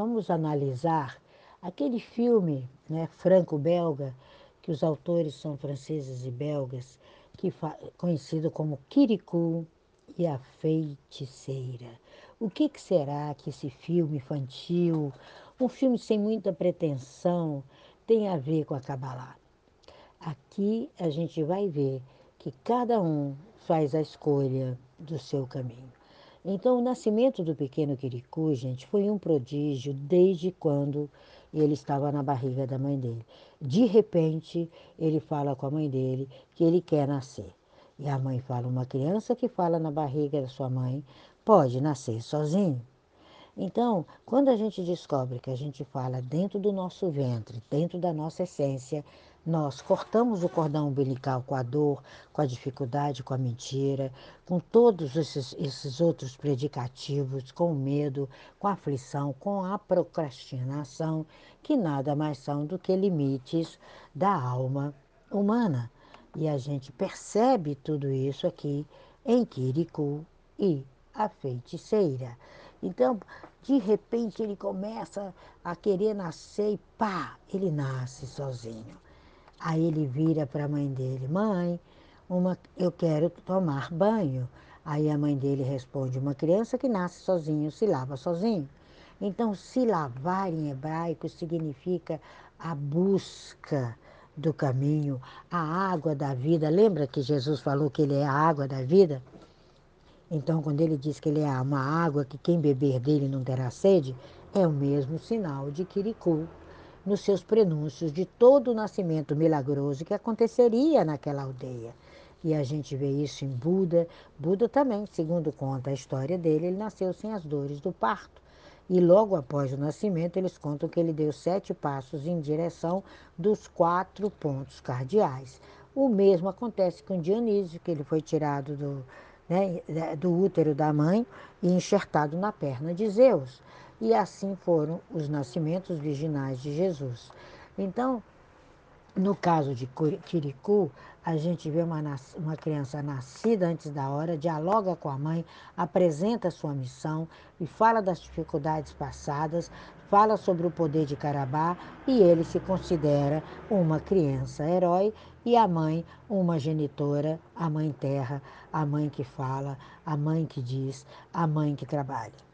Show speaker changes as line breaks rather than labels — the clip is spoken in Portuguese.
vamos analisar aquele filme né, franco-belga, que os autores são franceses e belgas, que conhecido como Kirikou e a Feiticeira. O que, que será que esse filme infantil, um filme sem muita pretensão, tem a ver com a Kabbalah? Aqui a gente vai ver que cada um faz a escolha do seu caminho. Então, o nascimento do pequeno Kirikou, gente, foi um prodígio desde quando ele estava na barriga da mãe dele. De repente, ele fala com a mãe dele que ele quer nascer. E a mãe fala: uma criança que fala na barriga da sua mãe pode nascer sozinho. Então, quando a gente descobre que a gente fala dentro do nosso ventre, dentro da nossa essência, nós cortamos o cordão umbilical com a dor, com a dificuldade, com a mentira, com todos esses, esses outros predicativos, com o medo, com a aflição, com a procrastinação, que nada mais são do que limites da alma humana. E a gente percebe tudo isso aqui em Kirikou e a feiticeira. Então, de repente, ele começa a querer nascer e pá, ele nasce sozinho. Aí ele vira para a mãe dele: Mãe, uma, eu quero tomar banho. Aí a mãe dele responde: Uma criança que nasce sozinho se lava sozinho. Então, se lavar em hebraico significa a busca do caminho, a água da vida. Lembra que Jesus falou que ele é a água da vida? Então, quando ele diz que ele é uma água que quem beber dele não terá sede, é o mesmo sinal de Kirikou nos seus prenúncios de todo o nascimento milagroso que aconteceria naquela aldeia. E a gente vê isso em Buda. Buda também, segundo conta a história dele, ele nasceu sem as dores do parto. E logo após o nascimento, eles contam que ele deu sete passos em direção dos quatro pontos cardeais. O mesmo acontece com Dionísio, que ele foi tirado do, né, do útero da mãe e enxertado na perna de Zeus e assim foram os nascimentos virginais de Jesus. Então, no caso de Quiricu, a gente vê uma, uma criança nascida antes da hora, dialoga com a mãe, apresenta sua missão e fala das dificuldades passadas, fala sobre o poder de Carabá e ele se considera uma criança herói e a mãe uma genitora, a mãe terra, a mãe que fala, a mãe que diz, a mãe que trabalha.